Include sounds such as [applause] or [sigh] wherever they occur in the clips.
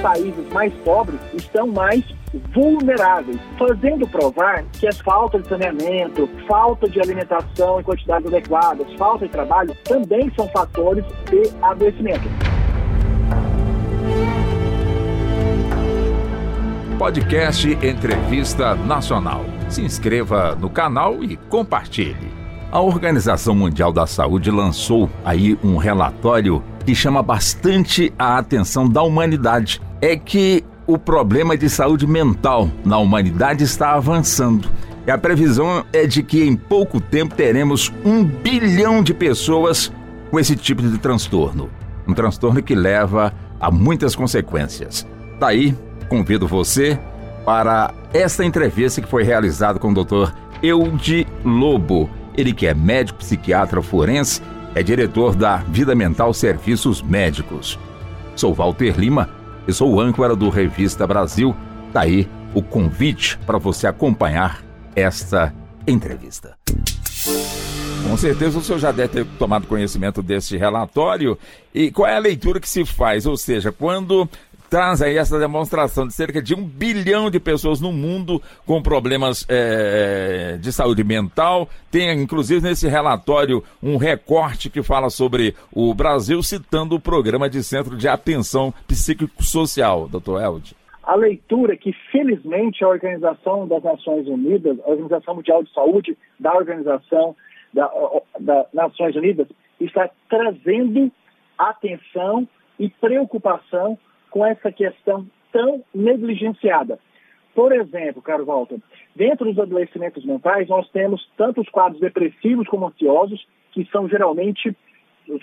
países mais pobres estão mais vulneráveis, fazendo provar que as falta de saneamento, falta de alimentação em quantidades adequadas, falta de trabalho também são fatores de adoecimento. Podcast Entrevista Nacional. Se inscreva no canal e compartilhe. A Organização Mundial da Saúde lançou aí um relatório que chama bastante a atenção da humanidade. É que o problema de saúde mental na humanidade está avançando. E a previsão é de que em pouco tempo teremos um bilhão de pessoas com esse tipo de transtorno. Um transtorno que leva a muitas consequências. Daí, convido você para esta entrevista que foi realizada com o Dr. Eudi Lobo. Ele que é médico psiquiatra forense, é diretor da Vida Mental Serviços Médicos. Sou Walter Lima e sou âncora do Revista Brasil. Daí o convite para você acompanhar esta entrevista. Com certeza o senhor já deve ter tomado conhecimento deste relatório. E qual é a leitura que se faz? Ou seja, quando traz aí essa demonstração de cerca de um bilhão de pessoas no mundo com problemas é, de saúde mental. Tem, inclusive, nesse relatório um recorte que fala sobre o Brasil, citando o programa de Centro de Atenção Psicossocial, doutor Elde. A leitura que, felizmente, a Organização das Nações Unidas, a Organização Mundial de Saúde, da Organização das da Nações Unidas, está trazendo atenção e preocupação com essa questão tão negligenciada. Por exemplo, caro Walter, dentro dos adoecimentos mentais, nós temos tanto os quadros depressivos como ansiosos, que são geralmente,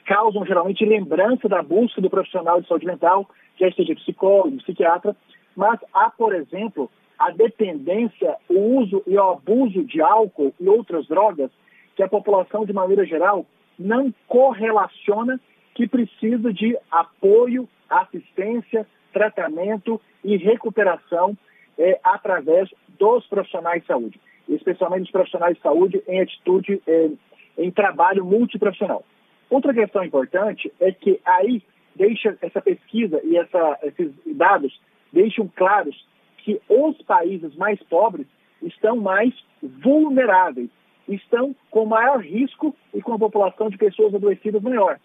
causam geralmente lembrança da busca do profissional de saúde mental, quer seja psicólogo, psiquiatra, mas há, por exemplo, a dependência, o uso e o abuso de álcool e outras drogas que a população, de maneira geral, não correlaciona que precisa de apoio assistência, tratamento e recuperação é, através dos profissionais de saúde, especialmente os profissionais de saúde em atitude, é, em trabalho multiprofissional. Outra questão importante é que aí deixa essa pesquisa e essa, esses dados deixam claros que os países mais pobres estão mais vulneráveis, estão com maior risco e com a população de pessoas adoecidas maior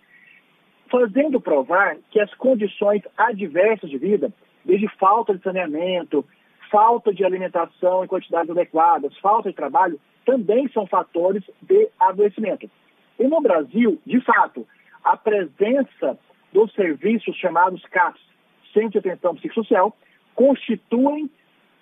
fazendo provar que as condições adversas de vida, desde falta de saneamento, falta de alimentação em quantidades adequadas, falta de trabalho, também são fatores de adoecimento. E no Brasil, de fato, a presença dos serviços chamados CAPS, Centro de Atenção Psicossocial, constituem,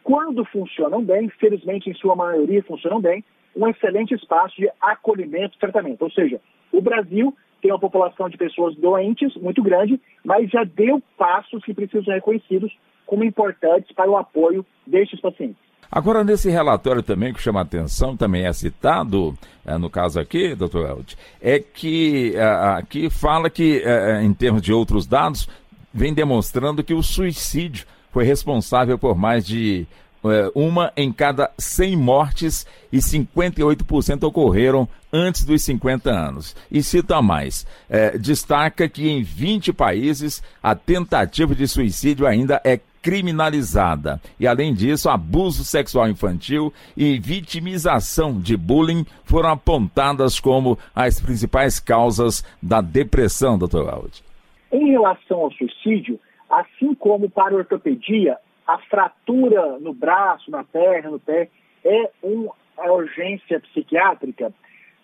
quando funcionam bem, felizmente em sua maioria funcionam bem, um excelente espaço de acolhimento e tratamento. Ou seja, o Brasil tem uma população de pessoas doentes muito grande, mas já deu passos que precisam ser reconhecidos como importantes para o apoio destes pacientes. Agora, nesse relatório também que chama a atenção, também é citado, é, no caso aqui, doutor Eld, é que é, aqui fala que, é, em termos de outros dados, vem demonstrando que o suicídio foi responsável por mais de é, uma em cada 100 mortes e 58% ocorreram antes dos 50 anos. E cita mais, é, destaca que em 20 países a tentativa de suicídio ainda é criminalizada. E além disso, abuso sexual infantil e vitimização de bullying foram apontadas como as principais causas da depressão, doutor Aldi. Em relação ao suicídio, assim como para a ortopedia, a fratura no braço, na perna, no pé, é uma urgência psiquiátrica,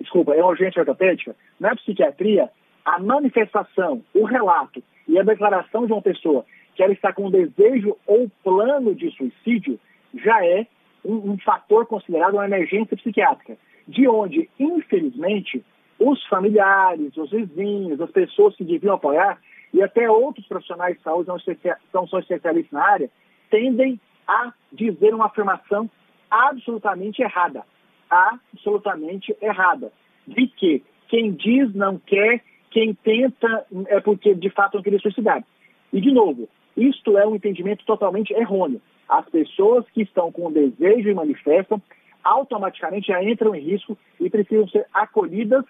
desculpa, é uma urgência ortopédica, na psiquiatria, a manifestação, o relato e a declaração de uma pessoa que ela está com desejo ou plano de suicídio já é um, um fator considerado uma emergência psiquiátrica, de onde, infelizmente, os familiares, os vizinhos, as pessoas que deviam apoiar e até outros profissionais de saúde são especialistas na área, tendem a dizer uma afirmação absolutamente errada. Absolutamente errada. De que quem diz não quer, quem tenta é porque de fato não queria suicidar. E, de novo, isto é um entendimento totalmente errôneo. As pessoas que estão com desejo e manifestam automaticamente já entram em risco e precisam ser acolhidas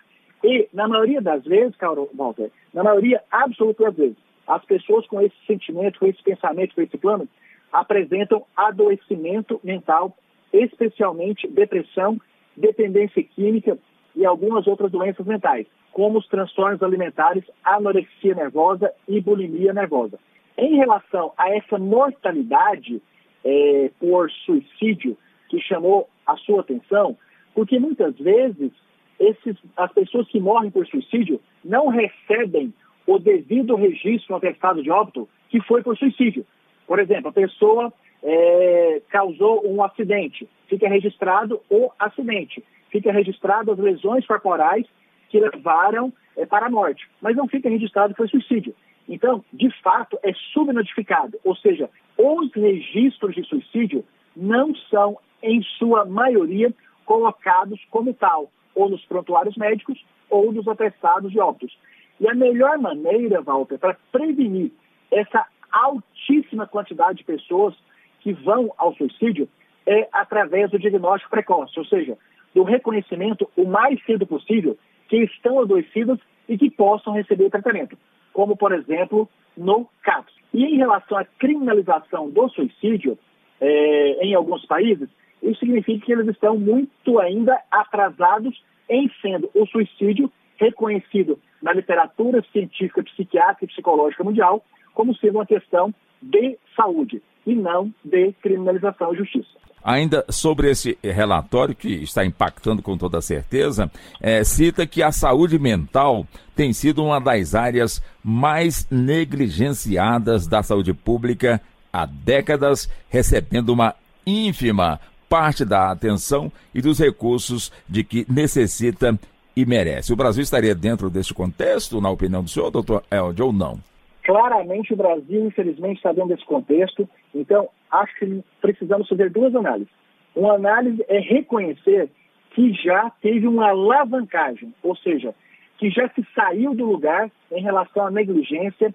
e, na maioria das vezes, Carol Walter, na maioria absoluta das vezes, as pessoas com esse sentimento, com esse pensamento, com esse plano, apresentam adoecimento mental, especialmente depressão, dependência química e algumas outras doenças mentais, como os transtornos alimentares, anorexia nervosa e bulimia nervosa. Em relação a essa mortalidade é, por suicídio que chamou a sua atenção, porque muitas vezes esses, as pessoas que morrem por suicídio não recebem o devido registro no atestado de óbito que foi por suicídio. Por exemplo, a pessoa é, causou um acidente, fica registrado o acidente, fica registrado as lesões corporais que levaram é, para a morte, mas não fica registrado que foi suicídio. Então, de fato, é subnotificado, ou seja, os registros de suicídio não são, em sua maioria, colocados como tal, ou nos prontuários médicos ou nos atestados de óbitos. E a melhor maneira, Walter, para prevenir essa altíssima quantidade de pessoas que vão ao suicídio é através do diagnóstico precoce, ou seja, do reconhecimento o mais cedo possível que estão adoecidas e que possam receber tratamento, como, por exemplo, no CAPS. E em relação à criminalização do suicídio, é, em alguns países, isso significa que eles estão muito ainda atrasados em sendo o suicídio reconhecido na literatura científica, psiquiátrica e psicológica mundial como sendo uma questão de saúde e não de criminalização e justiça. Ainda sobre esse relatório, que está impactando com toda certeza, é, cita que a saúde mental tem sido uma das áreas mais negligenciadas da saúde pública há décadas, recebendo uma ínfima parte da atenção e dos recursos de que necessita e merece. O Brasil estaria dentro deste contexto, na opinião do senhor, doutor Elde, ou não? Claramente o Brasil, infelizmente, está dentro desse contexto. Então, acho que precisamos fazer duas análises. Uma análise é reconhecer que já teve uma alavancagem, ou seja, que já se saiu do lugar em relação à negligência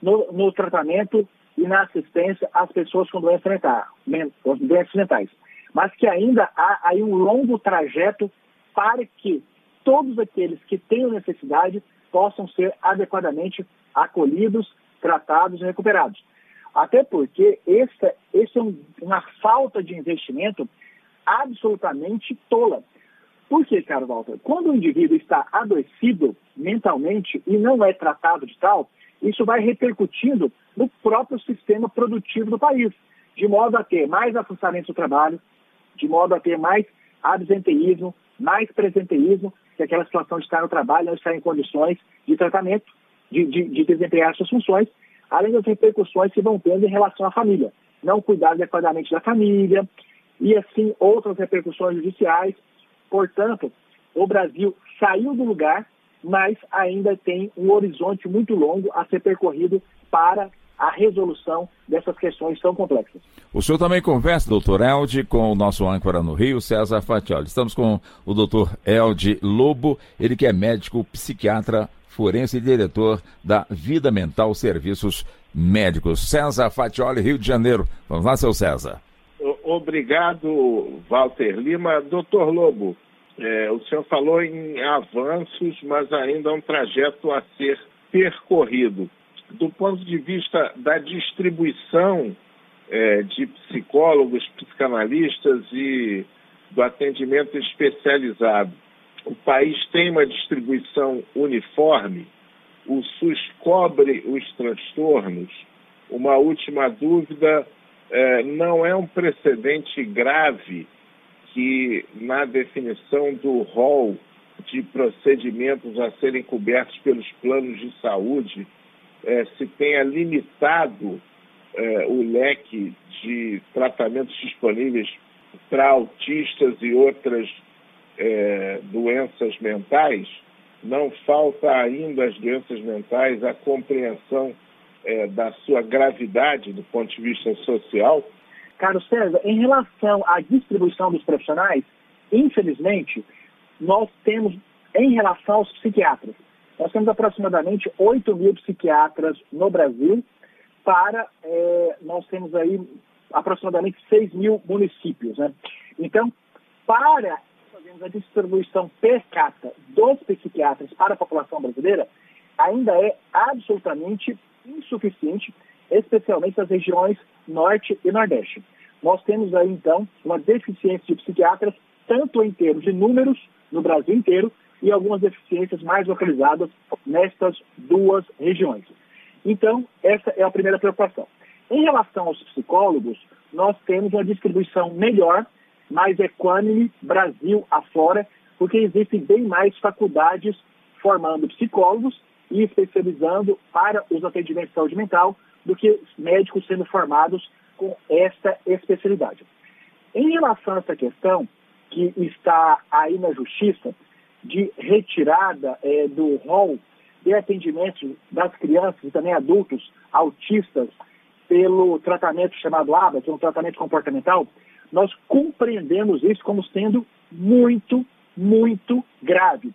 no, no tratamento e na assistência às pessoas com doenças mentais, doenças mentais. Mas que ainda há aí um longo trajeto para que todos aqueles que tenham necessidade possam ser adequadamente acolhidos, tratados e recuperados. Até porque essa, essa é um, uma falta de investimento absolutamente tola. Por quê, caro Walter? Quando o indivíduo está adoecido mentalmente e não é tratado de tal, isso vai repercutindo no próprio sistema produtivo do país, de modo a ter mais afastamento do trabalho, de modo a ter mais absenteísmo, mais presenteísmo, que aquela situação de estar no trabalho não estar em condições de tratamento, de, de, de desempenhar suas funções, além das repercussões que vão tendo em relação à família. Não cuidar adequadamente da família, e assim outras repercussões judiciais. Portanto, o Brasil saiu do lugar, mas ainda tem um horizonte muito longo a ser percorrido para a resolução dessas questões tão complexas. O senhor também conversa, doutor Elde, com o nosso âncora no Rio, César Fatioli. Estamos com o doutor Elde Lobo, ele que é médico psiquiatra forense e diretor da Vida Mental Serviços Médicos. César Fatioli, Rio de Janeiro. Vamos lá, seu César. Obrigado, Walter Lima. Doutor Lobo, é, o senhor falou em avanços, mas ainda um trajeto a ser percorrido. Do ponto de vista da distribuição é, de psicólogos, psicanalistas e do atendimento especializado, o país tem uma distribuição uniforme, o SUS cobre os transtornos. Uma última dúvida: é, não é um precedente grave que, na definição do rol de procedimentos a serem cobertos pelos planos de saúde, é, se tenha limitado é, o leque de tratamentos disponíveis para autistas e outras é, doenças mentais, não falta ainda às doenças mentais a compreensão é, da sua gravidade do ponto de vista social? Carlos César, em relação à distribuição dos profissionais, infelizmente, nós temos, em relação aos psiquiatras, nós temos aproximadamente 8 mil psiquiatras no Brasil, para, é, nós temos aí aproximadamente 6 mil municípios. Né? Então, para fazermos a distribuição per capita dos psiquiatras para a população brasileira, ainda é absolutamente insuficiente, especialmente nas regiões norte e nordeste. Nós temos aí, então, uma deficiência de psiquiatras, tanto em termos de números no Brasil inteiro, e algumas deficiências mais localizadas nestas duas regiões. Então, essa é a primeira preocupação. Em relação aos psicólogos, nós temos uma distribuição melhor, mais equânime, Brasil afora, porque existem bem mais faculdades formando psicólogos e especializando para os atendimentos de saúde mental do que médicos sendo formados com esta especialidade. Em relação a essa questão, que está aí na Justiça, de retirada é, do rol de atendimento das crianças e também adultos autistas pelo tratamento chamado ABA, que é um tratamento comportamental, nós compreendemos isso como sendo muito, muito grave.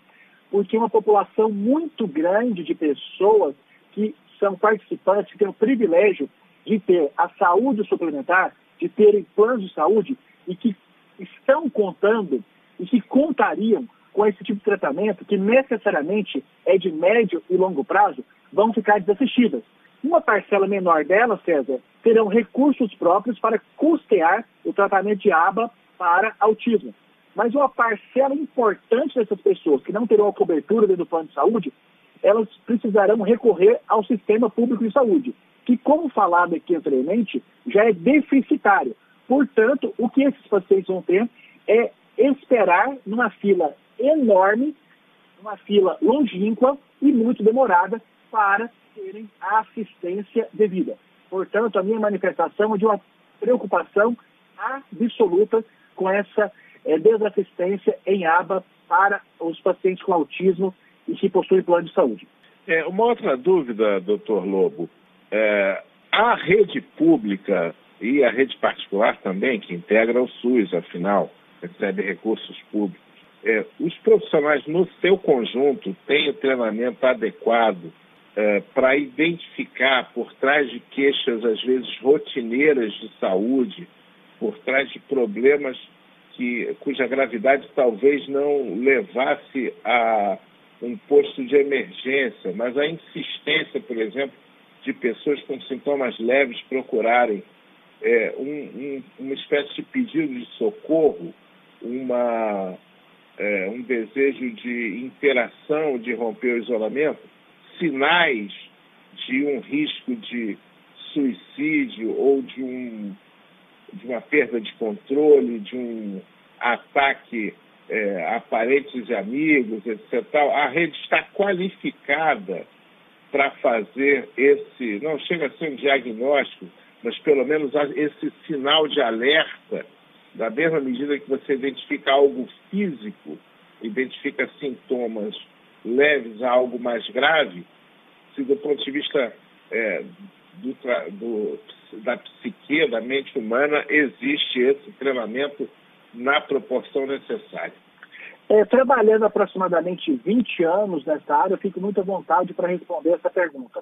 Porque uma população muito grande de pessoas que são participantes, que têm o privilégio de ter a saúde suplementar, de terem planos de saúde e que estão contando e que contariam com esse tipo de tratamento, que necessariamente é de médio e longo prazo, vão ficar desassistidas. Uma parcela menor delas, César, terão recursos próprios para custear o tratamento de aba para autismo. Mas uma parcela importante dessas pessoas que não terão a cobertura dentro do plano de saúde, elas precisarão recorrer ao sistema público de saúde, que, como falado aqui anteriormente, já é deficitário. Portanto, o que esses pacientes vão ter é esperar numa fila enorme, uma fila longínqua e muito demorada para terem a assistência devida. Portanto, a minha manifestação é de uma preocupação absoluta com essa é, desassistência em aba para os pacientes com autismo e que possuem plano de saúde. É, uma outra dúvida, doutor Lobo. É, a rede pública e a rede particular também, que integra o SUS, afinal, recebe recursos públicos, é, os profissionais no seu conjunto têm o treinamento adequado é, para identificar por trás de queixas, às vezes rotineiras de saúde, por trás de problemas que, cuja gravidade talvez não levasse a um posto de emergência, mas a insistência, por exemplo, de pessoas com sintomas leves procurarem é, um, um, uma espécie de pedido de socorro, uma, é, um desejo de interação, de romper o isolamento, sinais de um risco de suicídio ou de, um, de uma perda de controle, de um ataque é, a parentes e amigos, etc. A rede está qualificada para fazer esse, não chega a ser um diagnóstico, mas pelo menos esse sinal de alerta, da mesma medida que você identifica algo físico, identifica sintomas leves a algo mais grave, se do ponto de vista é, do, do, da psique, da mente humana, existe esse treinamento na proporção necessária. É, trabalhando aproximadamente 20 anos nessa área, eu fico muito à vontade para responder essa pergunta.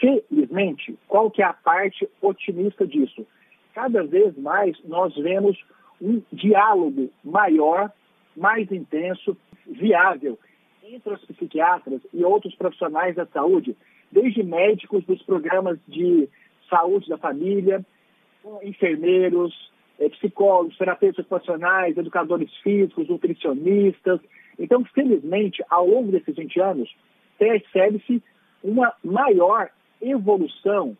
Felizmente, qual que é a parte otimista disso? Cada vez mais nós vemos um diálogo maior, mais intenso, viável entre os psiquiatras e outros profissionais da saúde, desde médicos dos programas de saúde da família, enfermeiros, eh, psicólogos, terapeutas ocupacionais, educadores físicos, nutricionistas. Então, felizmente, ao longo desses 20 anos, percebe-se uma maior evolução,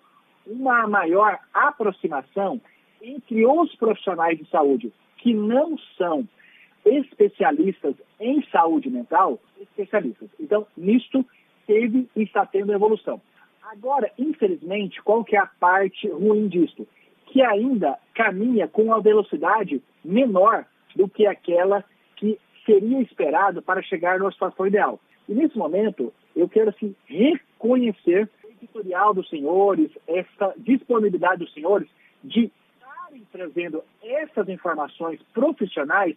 uma maior aproximação entre os profissionais de saúde que não são especialistas em saúde mental, especialistas. Então, nisto teve e está tendo evolução. Agora, infelizmente, qual que é a parte ruim disto? Que ainda caminha com uma velocidade menor do que aquela que seria esperado para chegar na situação ideal. E nesse momento, eu quero assim, reconhecer o editorial dos senhores, essa disponibilidade dos senhores de estarem trazendo essas informações profissionais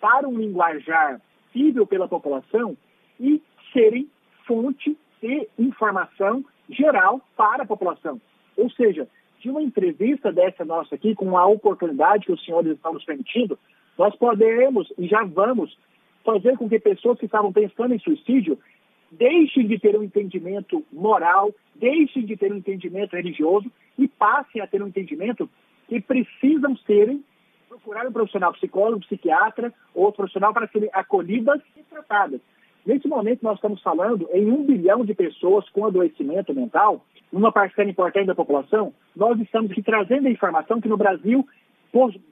para um linguajar cível pela população e serem fonte de informação geral para a população. Ou seja, de uma entrevista dessa nossa aqui, com a oportunidade que os senhores estão nos permitindo, nós podemos e já vamos fazer com que pessoas que estavam pensando em suicídio deixem de ter um entendimento moral, deixem de ter um entendimento religioso e passem a ter um entendimento que precisam serem procurar um profissional psicólogo, psiquiatra ou profissional para serem acolhidas e tratadas. Nesse momento, nós estamos falando em um bilhão de pessoas com adoecimento mental, numa parcela importante da população. Nós estamos aqui trazendo a informação que no Brasil,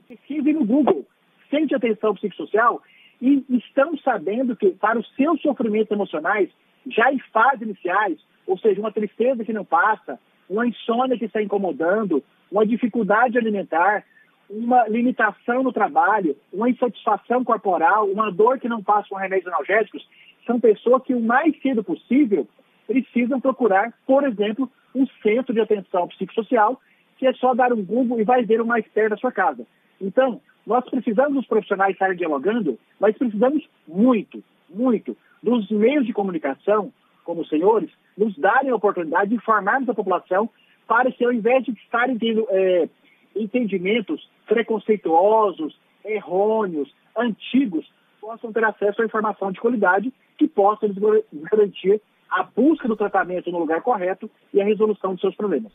pesquise no Google, sente atenção psicossocial e estão sabendo que para os seus sofrimentos emocionais, já em fases iniciais, ou seja, uma tristeza que não passa, uma insônia que está incomodando, uma dificuldade alimentar, uma limitação no trabalho, uma insatisfação corporal, uma dor que não passa com remédios analgésicos, são pessoas que o mais cedo possível precisam procurar, por exemplo, um centro de atenção psicossocial, que é só dar um Google e vai ver o mais perto da sua casa. Então, nós precisamos dos profissionais estarem dialogando, mas precisamos muito, muito dos meios de comunicação, como os senhores, nos darem a oportunidade de informarmos a população para que, ao invés de estarem tendo é, entendimentos preconceituosos, errôneos, antigos, possam ter acesso à informação de qualidade que possa lhes garantir a busca do tratamento no lugar correto e a resolução de seus problemas.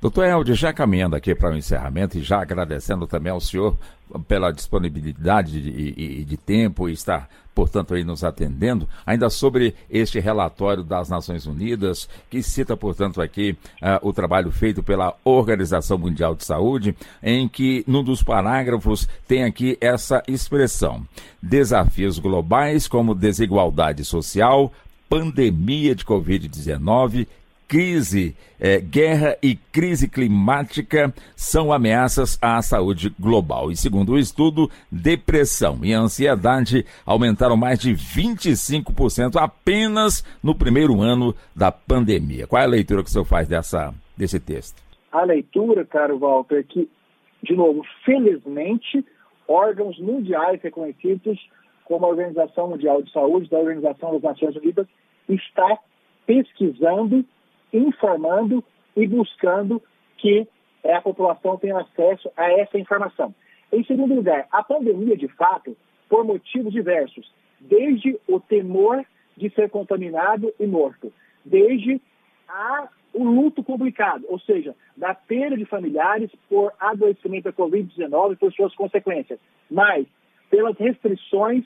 Doutor Helder, já caminhando aqui para o encerramento e já agradecendo também ao senhor pela disponibilidade de, de, de tempo e estar, portanto, aí nos atendendo, ainda sobre este relatório das Nações Unidas, que cita, portanto, aqui uh, o trabalho feito pela Organização Mundial de Saúde, em que, num dos parágrafos, tem aqui essa expressão: desafios globais como desigualdade social, pandemia de Covid-19, crise, é, guerra e crise climática são ameaças à saúde global. E segundo o estudo, depressão e ansiedade aumentaram mais de 25% apenas no primeiro ano da pandemia. Qual é a leitura que o senhor faz dessa, desse texto? A leitura, caro Walter, é que, de novo, felizmente, órgãos mundiais reconhecidos como a Organização Mundial de Saúde, da Organização das Nações Unidas, está pesquisando, informando e buscando que a população tenha acesso a essa informação. Em segundo lugar, a pandemia, de fato, por motivos diversos, desde o temor de ser contaminado e morto, desde a, o luto complicado, ou seja, da perda de familiares por adoecimento da Covid-19 e por suas consequências, mas pelas restrições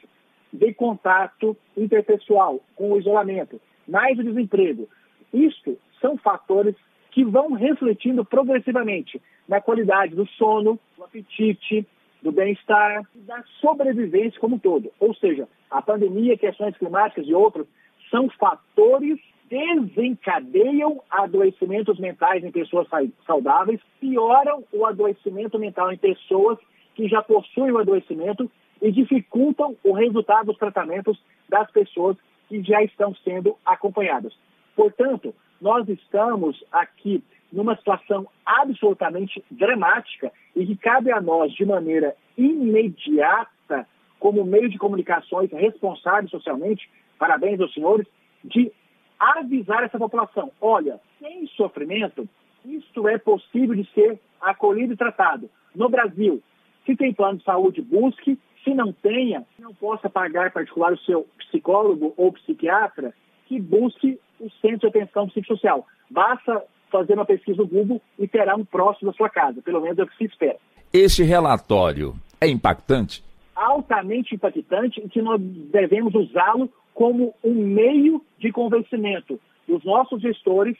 de contato interpessoal, com o isolamento, mais o desemprego. Isto são fatores que vão refletindo progressivamente na qualidade do sono, do apetite, do bem-estar da sobrevivência como um todo. Ou seja, a pandemia, questões climáticas e outros são fatores desencadeiam adoecimentos mentais em pessoas saudáveis, pioram o adoecimento mental em pessoas que já possuem o adoecimento e dificultam o resultado dos tratamentos das pessoas que já estão sendo acompanhadas. Portanto, nós estamos aqui numa situação absolutamente dramática e que cabe a nós, de maneira imediata, como meio de comunicações responsáveis socialmente, parabéns aos senhores, de avisar essa população: olha, sem sofrimento, isto é possível de ser acolhido e tratado. No Brasil, se tem plano de saúde, busque se não tenha, não possa pagar particular o seu psicólogo ou psiquiatra, que busque o centro de atenção psicossocial. Basta fazer uma pesquisa no Google e terá um próximo da sua casa, pelo menos é o que se espera. Este relatório é impactante? Altamente impactante e que nós devemos usá-lo como um meio de convencimento dos nossos gestores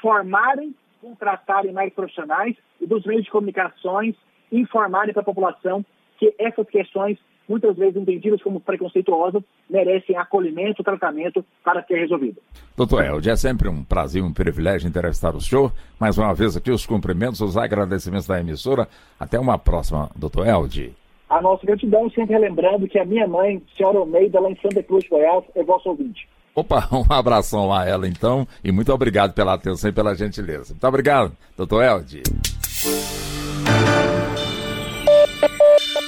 formarem, contratarem mais profissionais e dos meios de comunicações informarem para a população que essas questões, muitas vezes entendidas como preconceituosas, merecem acolhimento, tratamento para ser resolvido. Doutor Elde, é sempre um prazer, um privilégio entrevistar o senhor. Mais uma vez aqui os cumprimentos, os agradecimentos da emissora. Até uma próxima, doutor Elde. A nossa gratidão, sempre lembrando que a minha mãe, senhora Almeida, lá em Santa Cruz, Goiás, é vosso ouvinte. Opa, [laughs] um abração a ela então e muito obrigado pela atenção e pela gentileza. Muito obrigado, doutor Elde.